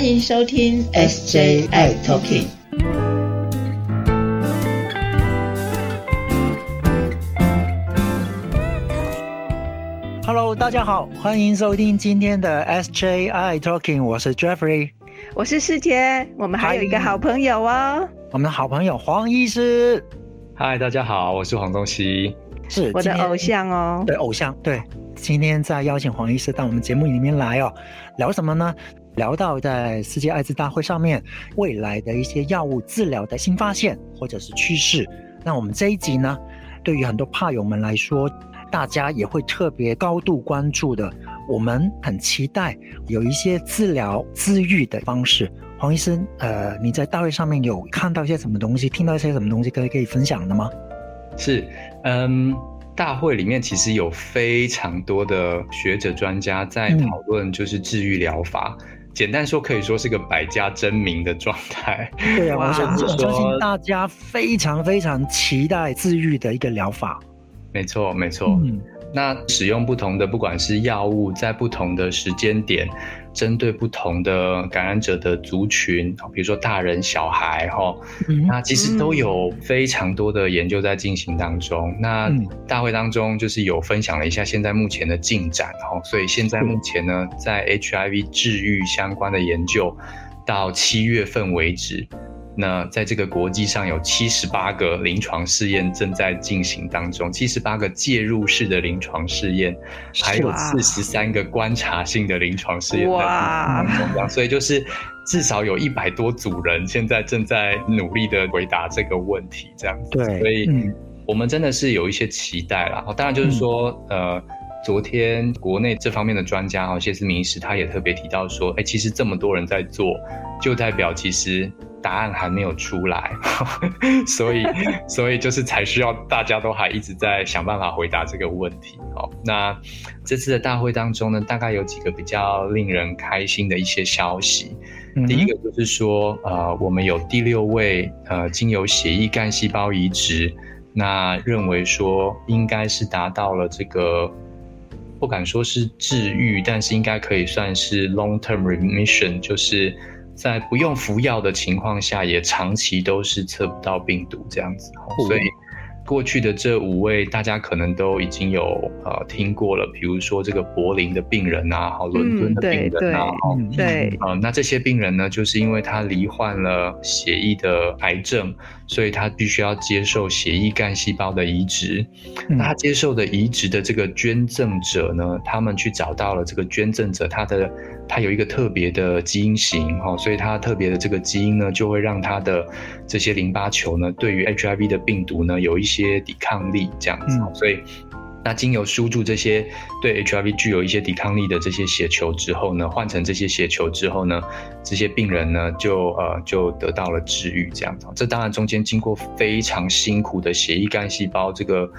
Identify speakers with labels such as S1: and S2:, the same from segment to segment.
S1: 欢迎收听 SJI Talking。
S2: Hello，大家好，欢迎收听今天的 SJI Talking，我是 Jeffrey，
S3: 我是世杰，我们还有一个好朋友哦，
S2: 我们的好朋友黄医师。
S4: 嗨，大家好，我是黄宗熙，
S2: 是
S3: 我的偶像哦，
S2: 对，偶像，对。今天再邀请黄医师到我们节目里面来哦，聊什么呢？聊到在世界艾滋大会上面未来的一些药物治疗的新发现或者是趋势。那我们这一集呢，对于很多怕友们来说，大家也会特别高度关注的。我们很期待有一些治疗治愈的方式。黄医生，呃，你在大会上面有看到一些什么东西，听到一些什么东西可以可以分享的吗？
S4: 是，嗯。大会里面其实有非常多的学者专家在讨论，就是治愈疗法。简单说，可以说是个百家争鸣的状态。
S2: 对啊，我相信大家非常非常期待治愈的一个疗法。
S4: 没错，没错。嗯，那使用不同的，不管是药物，在不同的时间点。针对不同的感染者的族群，比如说大人、小孩，哈，那其实都有非常多的研究在进行当中。那大会当中就是有分享了一下现在目前的进展，哈，所以现在目前呢，在 HIV 治愈相关的研究到七月份为止。那在这个国际上有七十八个临床试验正在进行当中，七十八个介入式的临床试验，还有四十三个观察性的临床试验在当中，所以就是至少有一百多组人现在正在努力的回答这个问题，这样子。
S2: 对，
S4: 所以我们真的是有一些期待了。当然就是说，呃，昨天国内这方面的专家哈，谢思明医师他也特别提到说，哎，其实这么多人在做，就代表其实。答案还没有出来，所以 所以就是才需要大家都还一直在想办法回答这个问题。好，那这次的大会当中呢，大概有几个比较令人开心的一些消息。第一个就是说，呃，我们有第六位呃经由血液干细胞移植，那认为说应该是达到了这个不敢说是治愈，但是应该可以算是 long term remission，就是。在不用服药的情况下，也长期都是测不到病毒这样子，所以过去的这五位大家可能都已经有呃听过了，比如说这个柏林的病人啊，好伦敦的病人啊，
S3: 对，
S4: 啊，那这些病人呢，就是因为他罹患了血液的癌症，所以他必须要接受血液干细胞的移植。那他接受的移植的这个捐赠者呢，他们去找到了这个捐赠者他的。他有一个特别的基因型哈，所以他特别的这个基因呢，就会让他的这些淋巴球呢，对于 HIV 的病毒呢，有一些抵抗力这样子。所以，那经由输注这些对 HIV 具有一些抵抗力的这些血球之后呢，换成这些血球之后呢，这些病人呢，就呃就得到了治愈这样子。这当然中间经过非常辛苦的血液干细胞这个。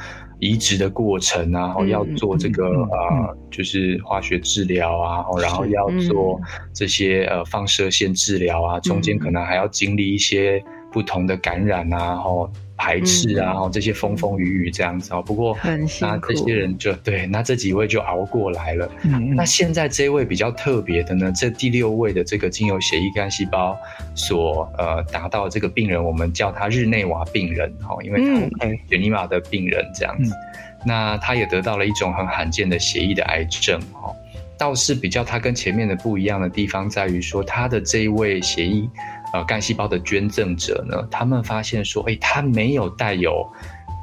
S4: 移植的过程啊，然后要做这个呃，就是化学治疗啊，然后要做这些呃放射线治疗啊，中间可能还要经历一些不同的感染啊，然后排斥啊，然后这些风风雨雨这样子哦。不过那这些人就对，那这几位就熬过来了。那现在这位比较特别的呢，这第六位的这个经由血液干细胞所呃达到这个病人，我们叫他日内瓦病人哈，因为他血尼玛的病人这样子。那他也得到了一种很罕见的血液的癌症哈，倒是比较他跟前面的不一样的地方在于说，他的这一位血液。呃，干细胞的捐赠者呢，他们发现说，哎，他没有带有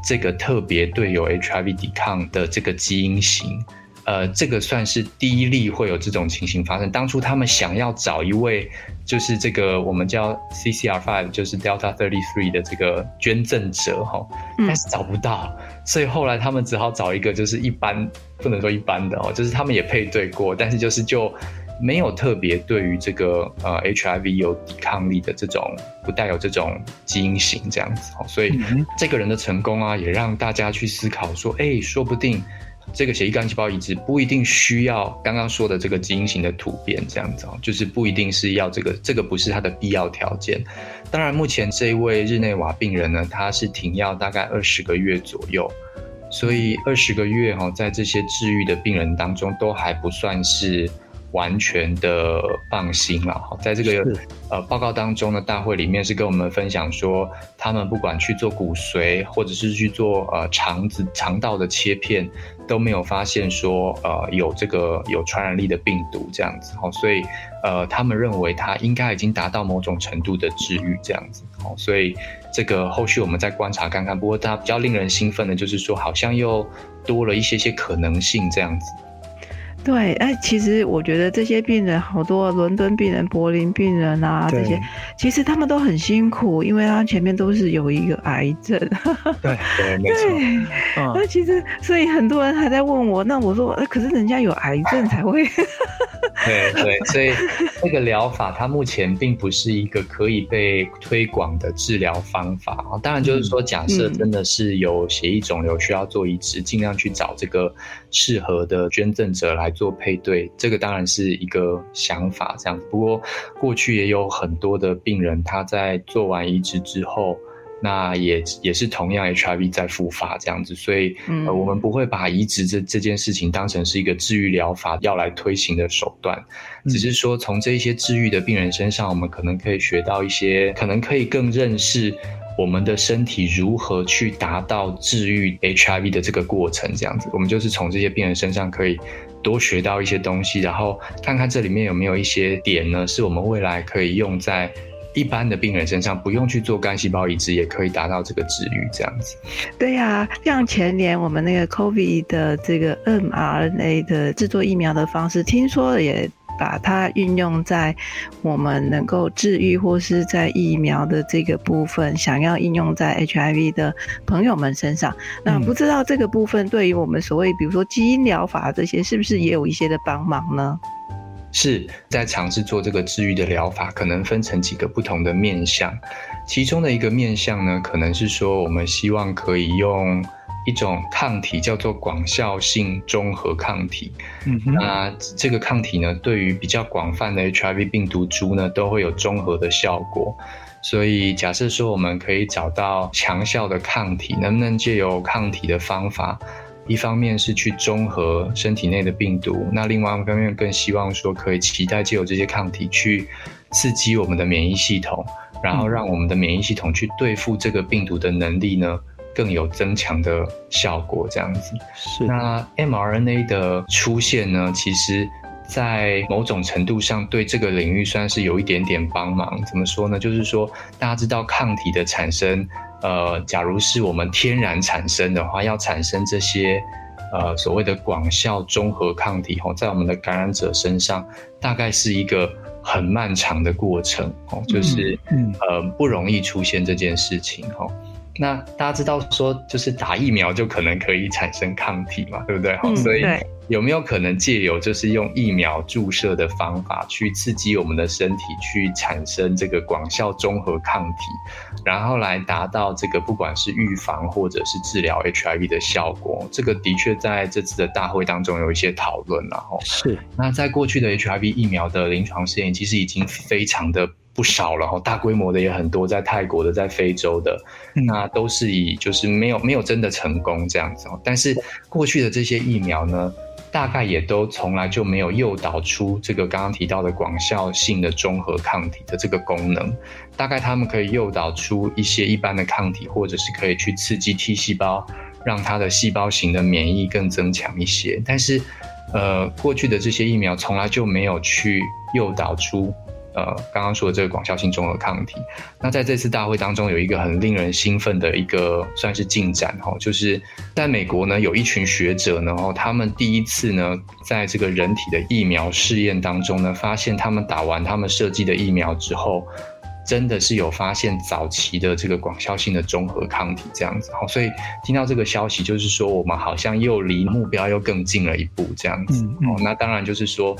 S4: 这个特别对有 HIV 抵抗的这个基因型，呃，这个算是第一例会有这种情形发生。当初他们想要找一位，就是这个我们叫 CCR5，就是 Delta Thirty Three 的这个捐赠者哈，但是找不到，所以后来他们只好找一个就是一般，不能说一般的哦，就是他们也配对过，但是就是就。没有特别对于这个呃 HIV 有抵抗力的这种不带有这种基因型这样子哦，所以这个人的成功啊，也让大家去思考说，哎，说不定这个血液干细胞移植不一定需要刚刚说的这个基因型的突变这样子哦，就是不一定是要这个，这个不是它的必要条件。当然，目前这一位日内瓦病人呢，他是停药大概二十个月左右，所以二十个月哈，在这些治愈的病人当中，都还不算是。完全的放心了。在这个呃报告当中呢，大会里面是跟我们分享说，他们不管去做骨髓，或者是去做呃肠子肠道的切片，都没有发现说呃有这个有传染力的病毒这样子。哦，所以呃他们认为他应该已经达到某种程度的治愈这样子。哦，所以这个后续我们再观察看看。不过他比较令人兴奋的就是说，好像又多了一些些可能性这样子。
S3: 对，哎，其实我觉得这些病人，好多伦敦病人、柏林病人啊，这些其实他们都很辛苦，因为他前面都是有一个癌症。
S2: 对
S4: 对，没错。
S3: 那其实，所以很多人还在问我，那我说，可是人家有癌症才会。
S4: 对对，所以这个疗法它目前并不是一个可以被推广的治疗方法啊。当然，就是说，假设真的是有血液肿瘤需要做移植，尽量去找这个适合的捐赠者来做配对。这个当然是一个想法，这样子。不过，过去也有很多的病人他在做完移植之后。那也也是同样 HIV 在复发这样子，所以呃，我们不会把移植这这件事情当成是一个治愈疗法要来推行的手段，只是说从这一些治愈的病人身上，我们可能可以学到一些，可能可以更认识我们的身体如何去达到治愈 HIV 的这个过程这样子。我们就是从这些病人身上可以多学到一些东西，然后看看这里面有没有一些点呢，是我们未来可以用在。一般的病人身上不用去做干细胞移植，也可以达到这个治愈这样子。
S3: 对呀，像前年我们那个 COVID 的这个 mRNA 的制作疫苗的方式，听说也把它运用在我们能够治愈或是在疫苗的这个部分，想要应用在 HIV 的朋友们身上。那不知道这个部分对于我们所谓比如说基因疗法这些，是不是也有一些的帮忙呢？
S4: 是在尝试做这个治愈的疗法，可能分成几个不同的面向。其中的一个面向呢，可能是说我们希望可以用一种抗体，叫做广效性中和抗体。嗯，那这个抗体呢，对于比较广泛的 HIV 病毒株呢，都会有中和的效果。所以假设说我们可以找到强效的抗体，能不能借由抗体的方法？一方面是去中和身体内的病毒，那另外一方面更希望说可以期待借由这些抗体去刺激我们的免疫系统，然后让我们的免疫系统去对付这个病毒的能力呢更有增强的效果。这样子，
S2: 是
S4: 那 mRNA 的出现呢，其实在某种程度上对这个领域算是有一点点帮忙。怎么说呢？就是说大家知道抗体的产生。呃，假如是我们天然产生的话，要产生这些呃所谓的广效中和抗体哦，在我们的感染者身上，大概是一个很漫长的过程哦，就是呃不容易出现这件事情哦。那大家知道说，就是打疫苗就可能可以产生抗体嘛，对不对？
S3: 嗯，
S4: 所以。有没有可能借由就是用疫苗注射的方法去刺激我们的身体，去产生这个广效综合抗体，然后来达到这个不管是预防或者是治疗 HIV 的效果？这个的确在这次的大会当中有一些讨论然后。
S2: 是。
S4: 那在过去的 HIV 疫苗的临床试验，其实已经非常的不少了哈，大规模的也很多，在泰国的，在非洲的，那都是以就是没有没有真的成功这样子。但是过去的这些疫苗呢？大概也都从来就没有诱导出这个刚刚提到的广效性的中和抗体的这个功能。大概他们可以诱导出一些一般的抗体，或者是可以去刺激 T 细胞，让它的细胞型的免疫更增强一些。但是，呃，过去的这些疫苗从来就没有去诱导出。呃，刚刚说的这个广效性中和抗体，那在这次大会当中有一个很令人兴奋的一个算是进展哈，就是在美国呢有一群学者呢，哦，他们第一次呢在这个人体的疫苗试验当中呢，发现他们打完他们设计的疫苗之后，真的是有发现早期的这个广效性的中和抗体这样子，好，所以听到这个消息就是说我们好像又离目标又更近了一步这样子，哦，那当然就是说。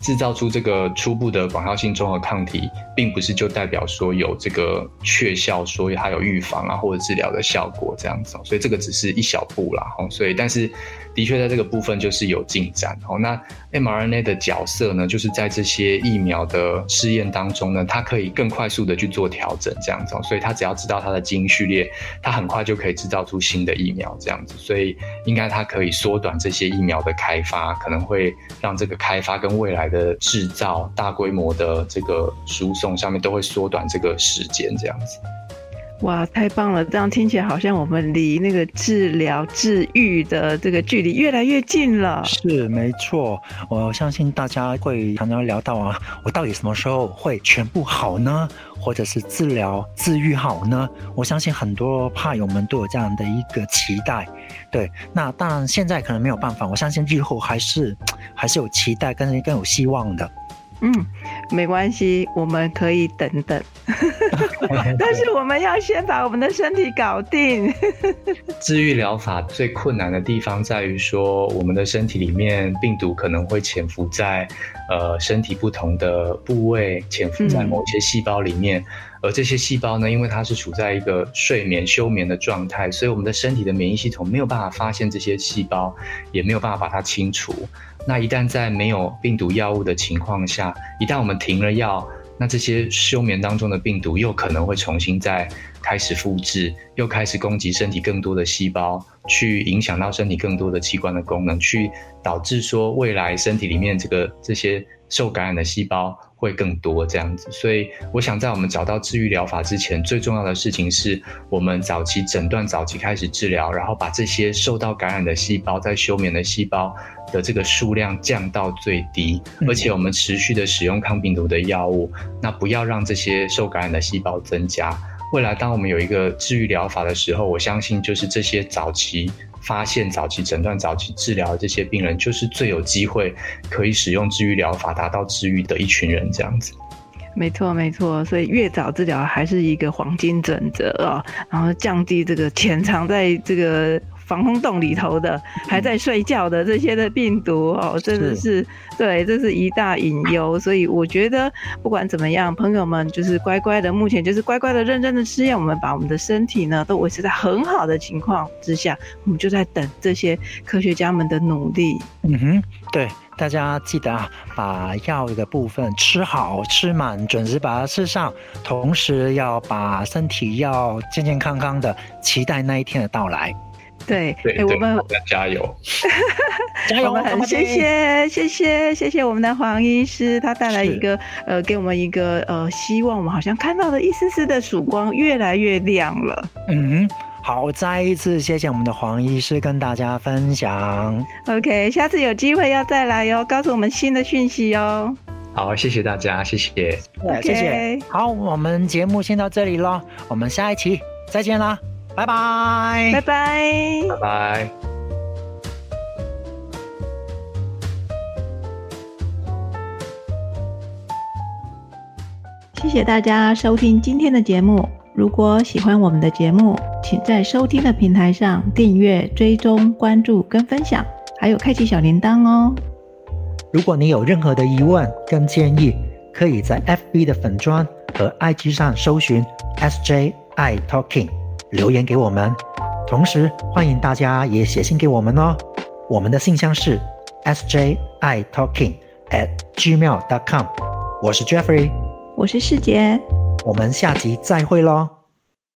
S4: 制造出这个初步的广效性综合抗体，并不是就代表说有这个确效，所以它有预防啊或者治疗的效果这样子，所以这个只是一小步啦。所以但是的确在这个部分就是有进展。哦，那 mRNA 的角色呢，就是在这些疫苗的试验当中呢，它可以更快速的去做调整这样子，所以它只要知道它的基因序列，它很快就可以制造出新的疫苗这样子，所以应该它可以缩短这些疫苗的开发，可能会让这个开发跟未来。的制造、大规模的这个输送上面都会缩短这个时间，这样子。
S3: 哇，太棒了！这样听起来好像我们离那个治疗、治愈的这个距离越来越近了。
S2: 是，没错。我相信大家会常常聊到啊，我到底什么时候会全部好呢？或者是治疗、治愈好呢？我相信很多怕友们都有这样的一个期待。对，那当然现在可能没有办法，我相信日后还是还是有期待，跟更有希望的。
S3: 嗯，没关系，我们可以等等，但是我们要先把我们的身体搞定。
S4: 治愈疗法最困难的地方在于说，我们的身体里面病毒可能会潜伏在呃身体不同的部位，潜伏在某些细胞里面，而这些细胞呢，因为它是处在一个睡眠休眠的状态，所以我们的身体的免疫系统没有办法发现这些细胞，也没有办法把它清除。那一旦在没有病毒药物的情况下，一旦我们停了药，那这些休眠当中的病毒又可能会重新再开始复制，又开始攻击身体更多的细胞，去影响到身体更多的器官的功能，去导致说未来身体里面这个这些受感染的细胞。会更多这样子，所以我想在我们找到治愈疗法之前，最重要的事情是我们早期诊断、早期开始治疗，然后把这些受到感染的细胞在休眠的细胞的这个数量降到最低，而且我们持续的使用抗病毒的药物，那不要让这些受感染的细胞增加。未来当我们有一个治愈疗法的时候，我相信就是这些早期。发现早期诊断、早期治疗这些病人，就是最有机会可以使用治愈疗法达到治愈的一群人，这样子。
S3: 没错，没错，所以越早治疗还是一个黄金准则啊，然后降低这个潜藏在这个。防空洞里头的还在睡觉的这些的病毒哦，真的是对，这是一大隐忧。所以我觉得不管怎么样，朋友们就是乖乖的，目前就是乖乖的、认真的吃药。我们把我们的身体呢都维持在很好的情况之下，我们就在等这些科学家们的努力。
S2: 嗯哼，对，大家记得啊，把药的部分吃好吃满，准时把它吃上，同时要把身体要健健康康的，期待那一天的到来。
S3: 对，
S4: 对，我们加油，
S2: 加油！
S3: 很谢谢，谢谢，谢谢我们的黄医师，他带来一个呃，给我们一个呃希望，我们好像看到了一丝丝的曙光，越来越亮了。
S2: 嗯，好，再一次谢谢我们的黄医师跟大家分享。
S3: OK，下次有机会要再来哟，告诉我们新的讯息哟。
S4: 好，谢谢大家，谢谢，
S2: 谢谢。好，我们节目先到这里喽，我们下一期再见啦。拜拜，
S3: 拜拜，
S4: 拜拜。
S3: 谢谢大家收听今天的节目。如果喜欢我们的节目，请在收听的平台上订阅、追踪、关注跟分享，还有开启小铃铛哦。
S2: 如果你有任何的疑问跟建议，可以在 FB 的粉砖和 IG 上搜寻 SJI Talking。留言给我们，同时欢迎大家也写信给我们哦。我们的信箱是 s j i talking at gmail dot com。我是 Jeffrey，
S3: 我是世杰，
S2: 我们下集再会喽。